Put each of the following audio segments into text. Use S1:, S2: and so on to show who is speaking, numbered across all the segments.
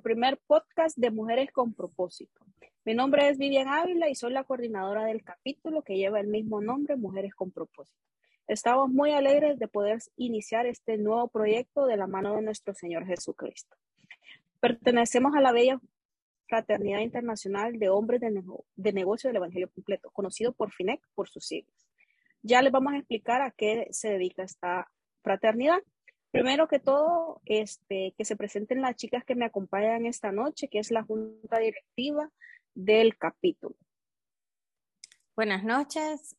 S1: primer podcast de Mujeres con Propósito. Mi nombre es Vivian Ávila y soy la coordinadora del capítulo que lleva el mismo nombre, Mujeres con Propósito. Estamos muy alegres de poder iniciar este nuevo proyecto de la mano de nuestro Señor Jesucristo. Pertenecemos a la bella Fraternidad Internacional de Hombres de, de Negocio del Evangelio Completo, conocido por FINEC por sus siglas. Ya les vamos a explicar a qué se dedica esta fraternidad. Primero que todo, este, que se presenten las chicas que me acompañan esta noche, que es la junta directiva del capítulo.
S2: Buenas noches.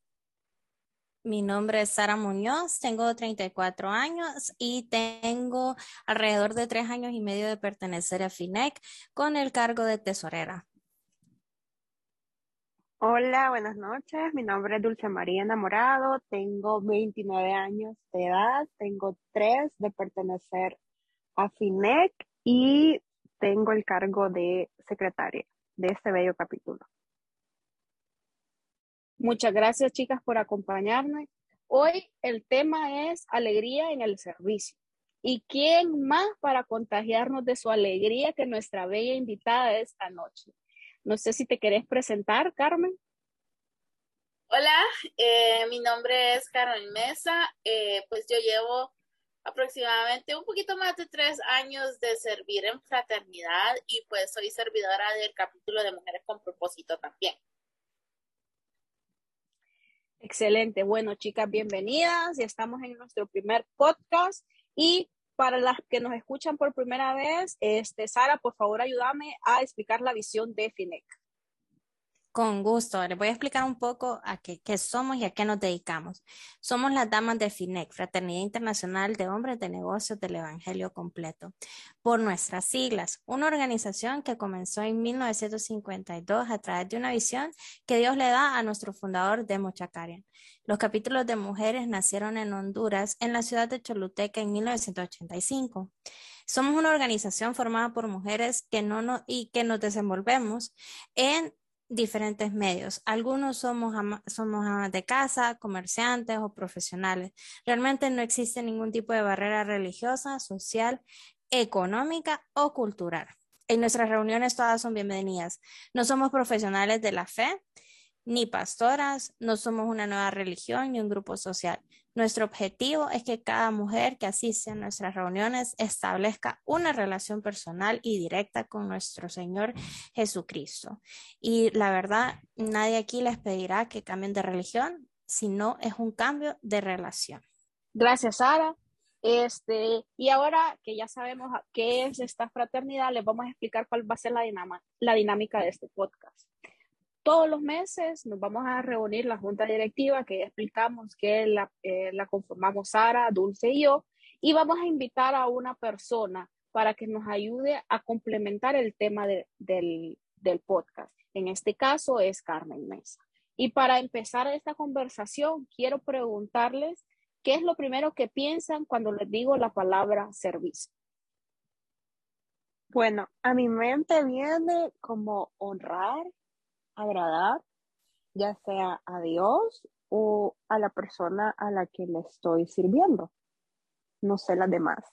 S2: Mi nombre es Sara Muñoz, tengo 34 años y tengo alrededor de tres años y medio de pertenecer a FINEC con el cargo de tesorera.
S3: Hola, buenas noches. Mi nombre es Dulce María Enamorado. Tengo 29 años de edad. Tengo tres de pertenecer a FINEC y tengo el cargo de secretaria de este bello capítulo.
S1: Muchas gracias, chicas, por acompañarme. Hoy el tema es alegría en el servicio. ¿Y quién más para contagiarnos de su alegría que nuestra bella invitada esta noche? No sé si te querés presentar, Carmen.
S4: Hola, eh, mi nombre es Carmen Mesa. Eh, pues yo llevo aproximadamente un poquito más de tres años de servir en fraternidad y pues soy servidora del capítulo de Mujeres con Propósito también.
S1: Excelente. Bueno, chicas, bienvenidas. Ya estamos en nuestro primer podcast y para las que nos escuchan por primera vez, este, Sara, por favor, ayúdame a explicar la visión de FINEC.
S2: Con gusto. Les voy a explicar un poco a qué, somos y a qué nos dedicamos. Somos las damas de FINEC, Fraternidad Internacional de Hombres de Negocios del Evangelio Completo. Por nuestras siglas, una organización que comenzó en 1952 a través de una visión que Dios le da a nuestro fundador Demo Chacarian. Los capítulos de mujeres nacieron en Honduras, en la ciudad de Choluteca, en 1985. Somos una organización formada por mujeres que no, no y que nos desenvolvemos en diferentes medios. Algunos somos, somos amas de casa, comerciantes o profesionales. Realmente no existe ningún tipo de barrera religiosa, social, económica o cultural. En nuestras reuniones todas son bienvenidas. No somos profesionales de la fe, ni pastoras, no somos una nueva religión ni un grupo social. Nuestro objetivo es que cada mujer que asiste a nuestras reuniones establezca una relación personal y directa con nuestro Señor Jesucristo. Y la verdad, nadie aquí les pedirá que cambien de religión, sino es un cambio de relación.
S1: Gracias, Sara. Este, y ahora que ya sabemos qué es esta fraternidad, les vamos a explicar cuál va a ser la, la dinámica de este podcast todos los meses nos vamos a reunir la junta directiva que ya explicamos que la, eh, la conformamos Sara, Dulce y yo, y vamos a invitar a una persona para que nos ayude a complementar el tema del, del podcast. En este caso es Carmen Mesa. Y para empezar esta conversación, quiero preguntarles qué es lo primero que piensan cuando les digo la palabra servicio.
S3: Bueno, a mi mente viene como honrar, agradar, ya sea a Dios o a la persona a la que le estoy sirviendo. No sé las demás.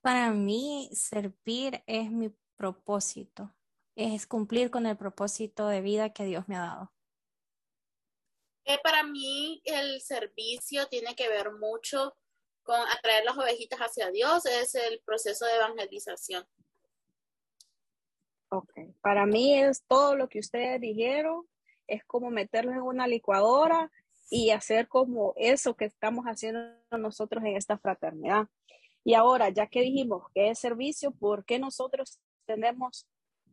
S2: Para mí, servir es mi propósito, es cumplir con el propósito de vida que Dios me ha dado.
S4: Eh, para mí, el servicio tiene que ver mucho con atraer las ovejitas hacia Dios, es el proceso de evangelización.
S1: Ok, para mí es todo lo que ustedes dijeron, es como meterlo en una licuadora y hacer como eso que estamos haciendo nosotros en esta fraternidad. Y ahora, ya que dijimos que es servicio, ¿por qué nosotros tenemos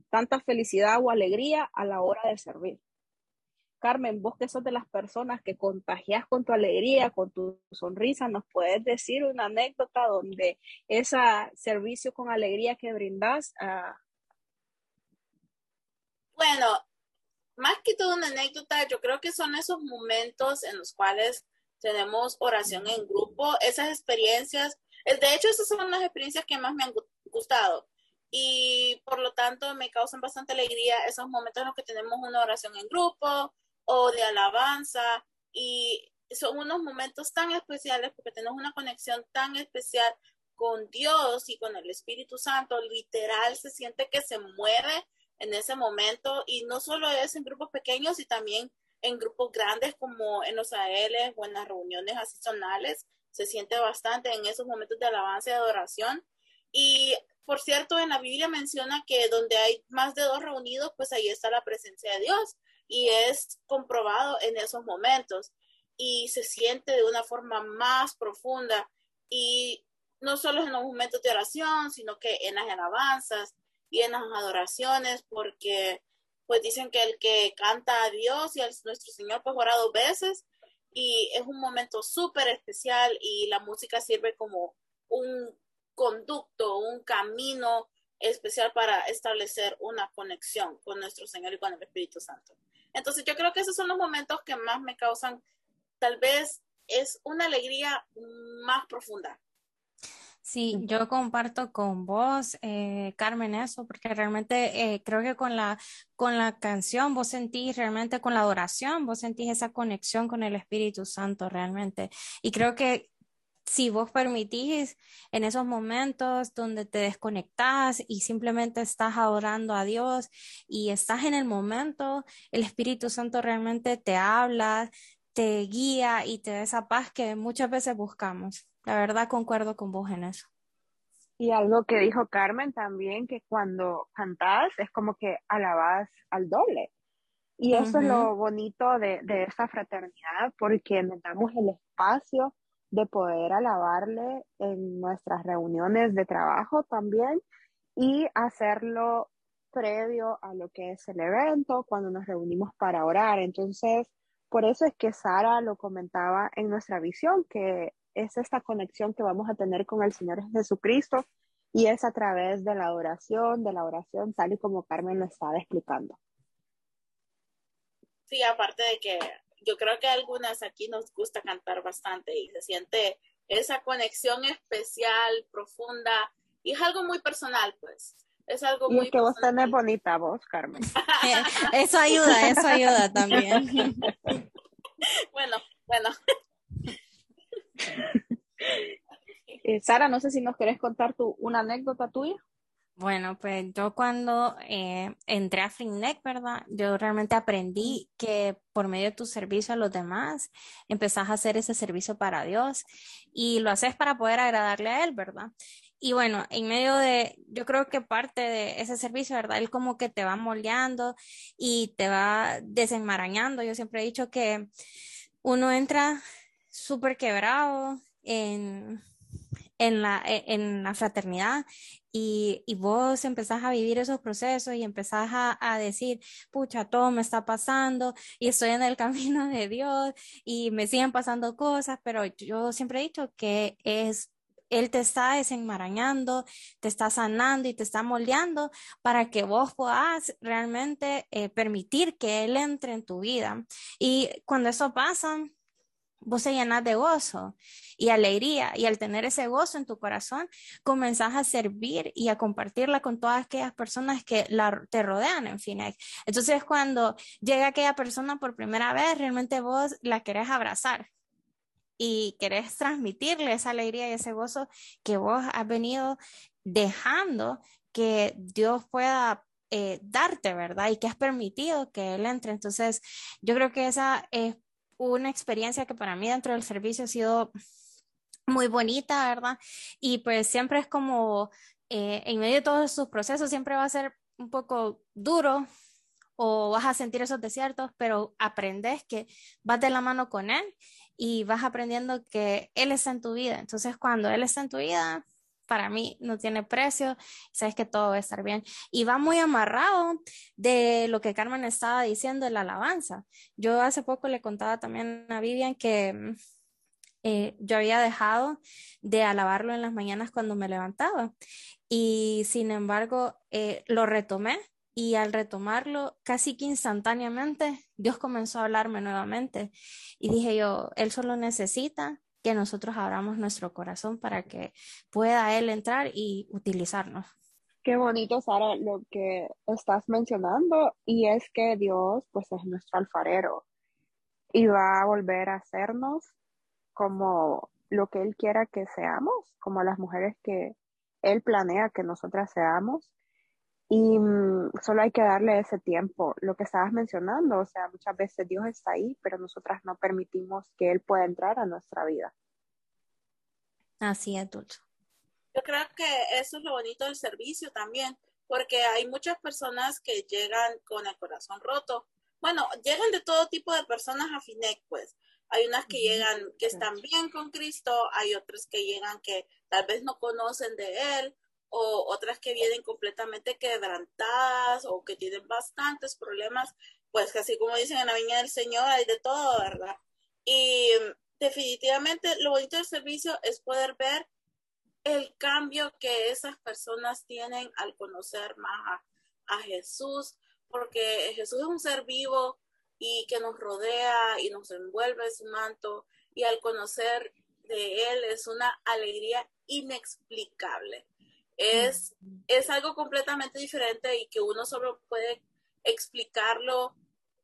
S1: tanta felicidad o alegría a la hora de servir? Carmen, vos que sos de las personas que contagias con tu alegría, con tu sonrisa, ¿nos puedes decir una anécdota donde ese servicio con alegría que brindas a,
S4: bueno, más que todo una anécdota, yo creo que son esos momentos en los cuales tenemos oración en grupo, esas experiencias, eh, de hecho esas son las experiencias que más me han gustado. Y por lo tanto me causan bastante alegría esos momentos en los que tenemos una oración en grupo o de alabanza. Y son unos momentos tan especiales porque tenemos una conexión tan especial con Dios y con el Espíritu Santo, literal se siente que se mueve en ese momento y no solo es en grupos pequeños y también en grupos grandes como en los AL o en las reuniones asistonales, se siente bastante en esos momentos de alabanza y adoración. Y por cierto, en la Biblia menciona que donde hay más de dos reunidos, pues ahí está la presencia de Dios y es comprobado en esos momentos y se siente de una forma más profunda y no solo en los momentos de oración, sino que en las alabanzas y en las adoraciones, porque pues dicen que el que canta a Dios y a nuestro Señor pues ora dos veces y es un momento súper especial y la música sirve como un conducto, un camino especial para establecer una conexión con nuestro Señor y con el Espíritu Santo. Entonces yo creo que esos son los momentos que más me causan, tal vez es una alegría más profunda.
S2: Sí, yo comparto con vos, eh, Carmen, eso, porque realmente eh, creo que con la, con la canción vos sentís realmente, con la adoración, vos sentís esa conexión con el Espíritu Santo realmente. Y creo que si vos permitís en esos momentos donde te desconectás y simplemente estás adorando a Dios y estás en el momento, el Espíritu Santo realmente te habla, te guía y te da esa paz que muchas veces buscamos. La verdad concuerdo con vos en eso.
S3: Y algo que dijo Carmen también, que cuando cantás es como que alabás al doble. Y eso es lo bonito de, de esta fraternidad, porque nos damos el espacio de poder alabarle en nuestras reuniones de trabajo también y hacerlo previo a lo que es el evento, cuando nos reunimos para orar. Entonces, por eso es que Sara lo comentaba en nuestra visión, que es esta conexión que vamos a tener con el Señor Jesucristo y es a través de la adoración, de la oración, tal y como Carmen lo estaba explicando.
S4: Sí, aparte de que yo creo que a algunas aquí nos gusta cantar bastante y se siente esa conexión especial, profunda y es algo muy personal, pues. Es algo muy.
S3: Y que vos tenés bonita voz, Carmen.
S2: eso ayuda, eso ayuda también.
S4: bueno, bueno.
S1: Eh, Sara, no sé si nos querés contar tu, una anécdota tuya.
S2: Bueno, pues yo cuando eh, entré a FinNet, ¿verdad? Yo realmente aprendí que por medio de tu servicio a los demás, empezás a hacer ese servicio para Dios y lo haces para poder agradarle a Él, ¿verdad? Y bueno, en medio de, yo creo que parte de ese servicio, ¿verdad? Él como que te va moldeando y te va desenmarañando. Yo siempre he dicho que uno entra súper quebrado en, en, la, e, en la fraternidad y, y, vos empezás a vivir esos procesos y empezás a, a, decir, pucha, todo me está pasando y estoy en el camino de Dios y me siguen pasando cosas, pero yo siempre he dicho que es él te está desenmarañando, te está sanando y te está moldeando para que vos puedas realmente eh, permitir que Él entre en tu vida. Y cuando eso pasa, vos te llenas de gozo y alegría y al tener ese gozo en tu corazón, comenzás a servir y a compartirla con todas aquellas personas que te rodean en Finex. Entonces, cuando llega aquella persona por primera vez, realmente vos la querés abrazar y querés transmitirle esa alegría y ese gozo que vos has venido dejando que Dios pueda eh, darte, ¿verdad? Y que has permitido que Él entre. Entonces, yo creo que esa es una experiencia que para mí dentro del servicio ha sido muy bonita, ¿verdad? Y pues siempre es como, eh, en medio de todos sus procesos, siempre va a ser un poco duro o vas a sentir esos desiertos, pero aprendes que vas de la mano con Él y vas aprendiendo que Él está en tu vida. Entonces, cuando Él está en tu vida, para mí no tiene precio, sabes que todo va a estar bien. Y va muy amarrado de lo que Carmen estaba diciendo de la alabanza. Yo hace poco le contaba también a Vivian que mm, eh, yo había dejado de alabarlo en las mañanas cuando me levantaba y sin embargo eh, lo retomé y al retomarlo casi que instantáneamente Dios comenzó a hablarme nuevamente y dije yo, Él solo necesita que nosotros abramos nuestro corazón para que pueda Él entrar y utilizarnos.
S3: Qué bonito, Sara, lo que estás mencionando y es que Dios pues es nuestro alfarero y va a volver a hacernos como lo que Él quiera que seamos, como las mujeres que Él planea que nosotras seamos. Y mm, solo hay que darle ese tiempo. Lo que estabas mencionando, o sea, muchas veces Dios está ahí, pero nosotras no permitimos que Él pueda entrar a nuestra vida.
S5: Así es, Dulce.
S2: Yo creo que eso es lo bonito del servicio también, porque hay muchas personas que llegan con el corazón roto. Bueno, llegan de todo tipo de personas a FINEC, pues. Hay unas que llegan que están bien con Cristo, hay otras que llegan que tal vez no conocen de Él, o otras que vienen completamente quebrantadas o que tienen bastantes problemas, pues así como dicen en la viña del Señor, hay de todo, ¿verdad? Y definitivamente lo bonito del servicio es poder ver el cambio que esas personas tienen al conocer más a, Jesús, porque Jesús es un ser vivo y que nos rodea y nos envuelve en su manto y al conocer de Él es una alegría inexplicable. Es, es algo completamente diferente y que uno solo puede explicarlo.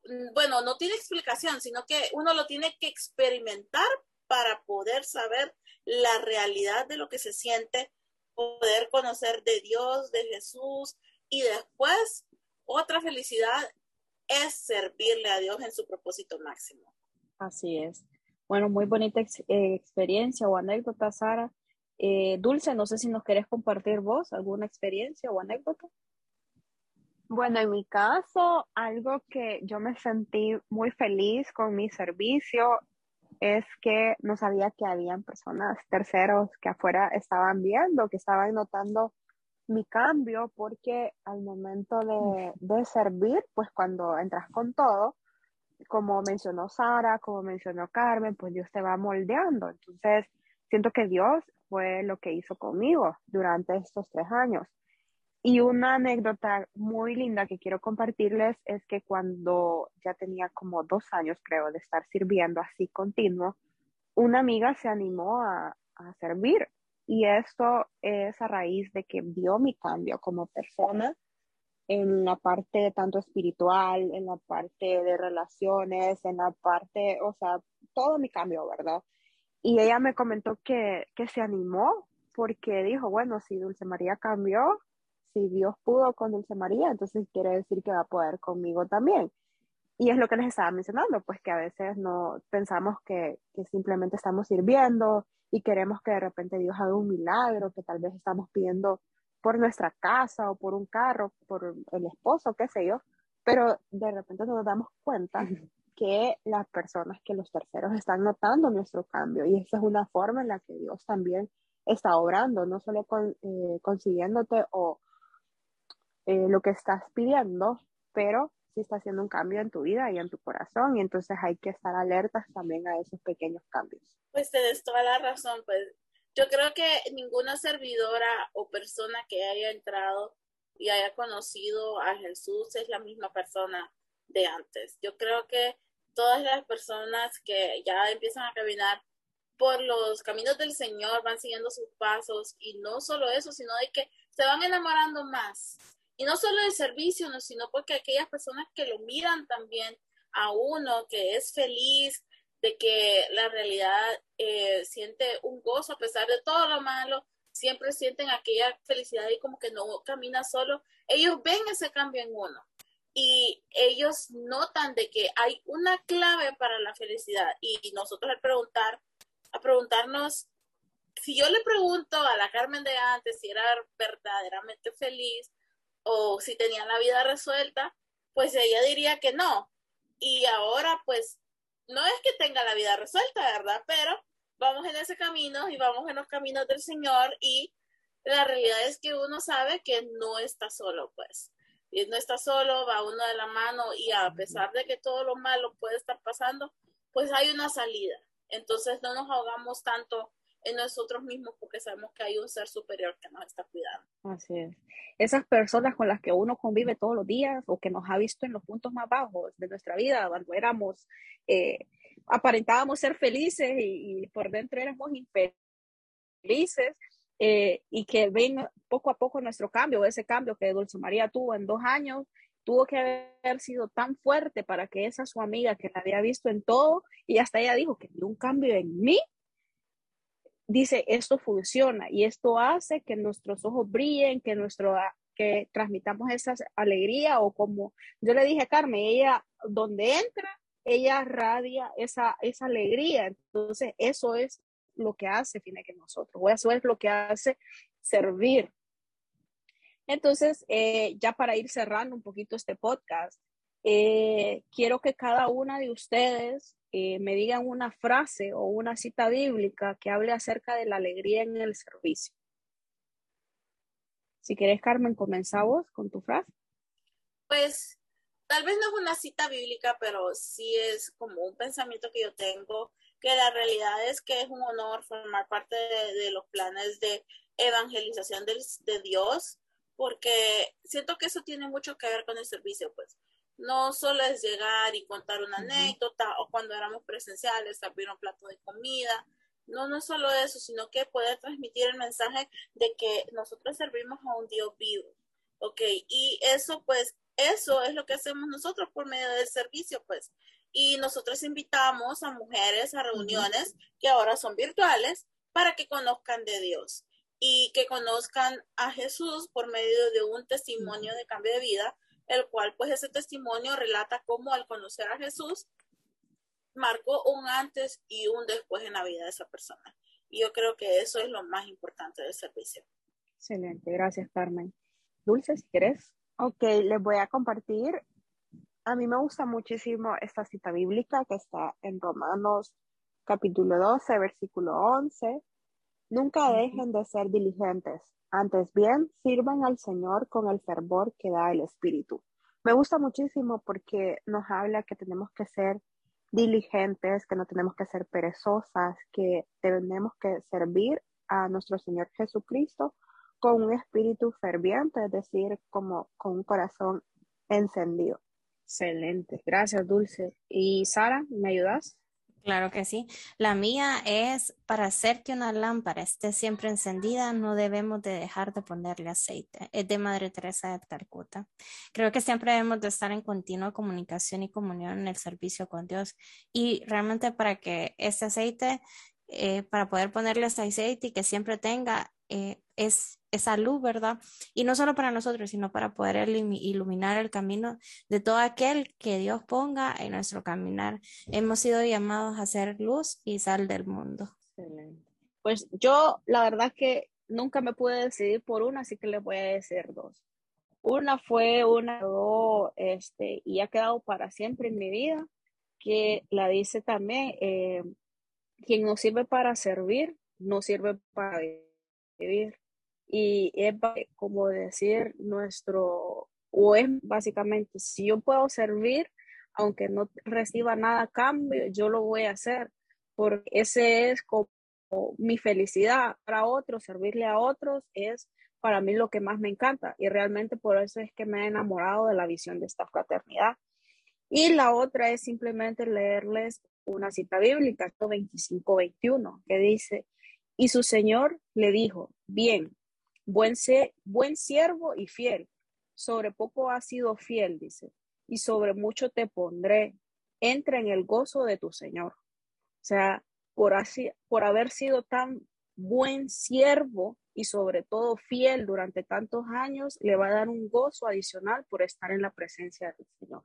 S2: Mm, bueno, no tiene explicación, sino que uno lo tiene que experimentar para poder saber la realidad de lo que se siente, poder conocer de Dios, de Jesús y después otra felicidad es servirle a Dios en su propósito máximo.
S1: Así es. Bueno, muy bonita eh, experiencia o anécdota, Sara. Eh, Dulce, no sé si nos querés compartir vos alguna experiencia o anécdota.
S3: Bueno, en mi caso, algo que yo me sentí muy feliz con mi servicio es que no sabía que habían personas terceros que afuera estaban viendo, que estaban notando mi cambio, porque al momento de, de servir, pues cuando entras con todo, como mencionó Sara, como mencionó Carmen, pues Dios te va moldeando. Entonces, siento que Dios fue lo que hizo conmigo durante estos tres años. Y una anécdota muy linda que quiero compartirles es que cuando ya tenía como dos años, creo, de estar sirviendo así continuo, una amiga se animó a, a servir. Y esto es a raíz de que vio mi cambio como persona en la parte tanto espiritual, en la parte de relaciones, en la parte, o sea, todo mi cambio, ¿verdad? Y ella me comentó que, que se animó porque dijo, bueno, si Dulce María cambió, si Dios pudo con Dulce María, entonces quiere decir que va a poder conmigo también. Y es lo que les estaba mencionando, pues que a veces no pensamos que, que simplemente estamos sirviendo y queremos que de repente Dios haga un milagro, que tal vez estamos pidiendo por nuestra casa o por un carro, por el esposo, qué sé yo, pero de repente no nos damos cuenta que las personas, que los terceros están notando nuestro cambio y esa es una forma en la que Dios también está obrando, no solo con, eh, consiguiéndote o eh, lo que estás pidiendo, pero sí está haciendo un cambio en tu vida y en tu corazón y entonces hay que estar alertas también a esos pequeños cambios.
S2: Pues tienes toda la razón, pues yo creo que ninguna servidora o persona que haya entrado y haya conocido a Jesús es la misma persona de antes. Yo creo que todas las personas que ya empiezan a caminar por los caminos del Señor van siguiendo sus pasos y no solo eso, sino de que se van enamorando más. Y no solo del servicio, sino porque aquellas personas que lo miran también a uno, que es feliz, de que la realidad eh, siente un gozo a pesar de todo lo malo, siempre sienten aquella felicidad y como que no camina solo, ellos ven ese cambio en uno y ellos notan de que hay una clave para la felicidad y nosotros al preguntar, a preguntarnos, si yo le pregunto a la Carmen de antes si era verdaderamente feliz, o si tenía la vida resuelta, pues ella diría que no. Y ahora, pues, no es que tenga la vida resuelta, ¿verdad? Pero vamos en ese camino y vamos en los caminos del Señor y la realidad es que uno sabe que no está solo, pues. Y no está solo, va uno de la mano y a pesar de que todo lo malo puede estar pasando, pues hay una salida. Entonces no nos ahogamos tanto en nosotros mismos porque sabemos que hay un ser superior que nos está cuidando.
S1: Así es. Esas personas con las que uno convive todos los días o que nos ha visto en los puntos más bajos de nuestra vida, cuando éramos, eh, aparentábamos ser felices y, por dentro éramos infelices, eh, y que ven poco a poco nuestro cambio, ese cambio que Dulce María tuvo en dos años, tuvo que haber sido tan fuerte para que esa su amiga que la había visto en todo y hasta ella dijo que vio un cambio en mí dice, esto funciona y esto hace que nuestros ojos brillen, que nuestro que transmitamos esa alegría o como yo le dije a Carmen, ella donde entra, ella radia esa, esa alegría. Entonces, eso es lo que hace tiene que nosotros, o eso es lo que hace servir. Entonces, eh, ya para ir cerrando un poquito este podcast, eh, quiero que cada una de ustedes eh, me digan una frase o una cita bíblica que hable acerca de la alegría en el servicio. Si quieres, Carmen, comenzamos con tu frase.
S4: Pues tal vez no es una cita bíblica, pero sí es como un pensamiento que yo tengo, que la realidad es que es un honor formar parte de, los planes de evangelización de, de Dios, porque siento que eso tiene mucho que ver con el servicio, pues no solo es llegar y contar una anécdota o cuando éramos presenciales, servir un plato de comida, no, no es solo eso, sino que puede transmitir el mensaje de que nosotros servimos a un Dios vivo, ¿ok? Y eso, pues, eso es lo que hacemos nosotros por medio del servicio, pues. Y nosotros invitamos a mujeres a reuniones que ahora son virtuales para que conozcan de Dios y que conozcan a Jesús por medio de un testimonio de cambio de vida, el cual pues ese testimonio relata cómo al conocer a Jesús marcó un antes y un después en la vida de esa persona. Y yo creo que eso es lo más importante del servicio.
S1: Excelente, gracias Carmen. Dulce, si quieres.
S3: Ok, les voy a compartir. A mí me gusta muchísimo esta cita bíblica que está en Romanos capítulo 12, versículo 11. Nunca dejen de ser diligentes, antes bien sirvan al Señor con el fervor que da el Espíritu. Me gusta muchísimo porque nos habla que tenemos que ser diligentes, que no tenemos que ser perezosas, que tenemos que servir a nuestro Señor Jesucristo con un espíritu ferviente, es decir, como con un corazón encendido.
S1: Excelente, gracias Dulce. ¿Y Sara, me ayudas?
S2: Claro que sí. La mía es para hacer que una lámpara esté siempre encendida, no debemos de dejar de ponerle aceite. Es de Madre Teresa de Calcuta. Creo que siempre debemos de estar en continua comunicación y comunión en el servicio con Dios. Y realmente para que este aceite, eh, para poder ponerle este aceite y que siempre tenga eh, es esa luz, ¿verdad? Y no solo para nosotros, sino para poder iluminar el camino de todo aquel que Dios ponga en nuestro caminar. Hemos sido llamados a ser luz y sal del mundo.
S1: Pues yo, la verdad que nunca me pude decidir por una, así que les voy a decir dos. Una fue una, este, y ha quedado para siempre en mi vida, que la dice también, eh, quien no sirve para servir, no sirve para vivir. Y es como decir nuestro, o es básicamente, si yo puedo servir, aunque no reciba nada a cambio, yo lo voy a hacer, porque ese es como mi felicidad para otros, servirle a otros es para mí lo que más me encanta y realmente por eso es que me he enamorado de la visión de esta fraternidad. Y la otra es simplemente leerles una cita bíblica, 25-21, que dice, y su señor le dijo, bien, buen, buen siervo y fiel, sobre poco has sido fiel, dice, y sobre mucho te pondré, entra en el gozo de tu señor. O sea, por, así, por haber sido tan buen siervo y sobre todo fiel durante tantos años, le va a dar un gozo adicional por estar en la presencia del Señor.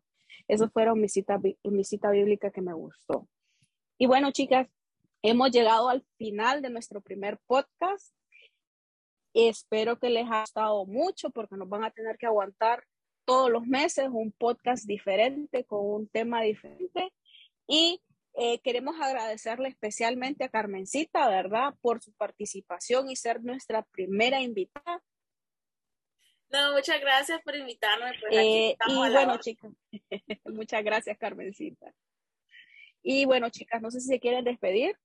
S1: Eso fueron mi cita, mi cita bíblica que me gustó. Y bueno, chicas, Hemos llegado al final de nuestro primer podcast. Espero que les haya gustado mucho porque nos van a tener que aguantar todos los meses un podcast diferente con un tema diferente. Y eh, queremos agradecerle especialmente a Carmencita, ¿verdad?, por su participación y ser nuestra primera invitada.
S4: No, muchas gracias por invitarme.
S1: Pues, eh, y bueno, chicas, muchas gracias, Carmencita. Y bueno, chicas, no sé si se quieren despedir.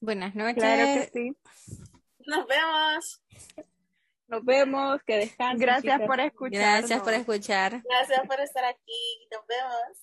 S2: Buenas noches.
S3: Claro que sí.
S4: Nos vemos.
S1: Nos vemos, que descansen.
S3: Gracias chicas. por escuchar.
S2: Gracias por escuchar.
S4: Gracias por estar aquí. Nos vemos.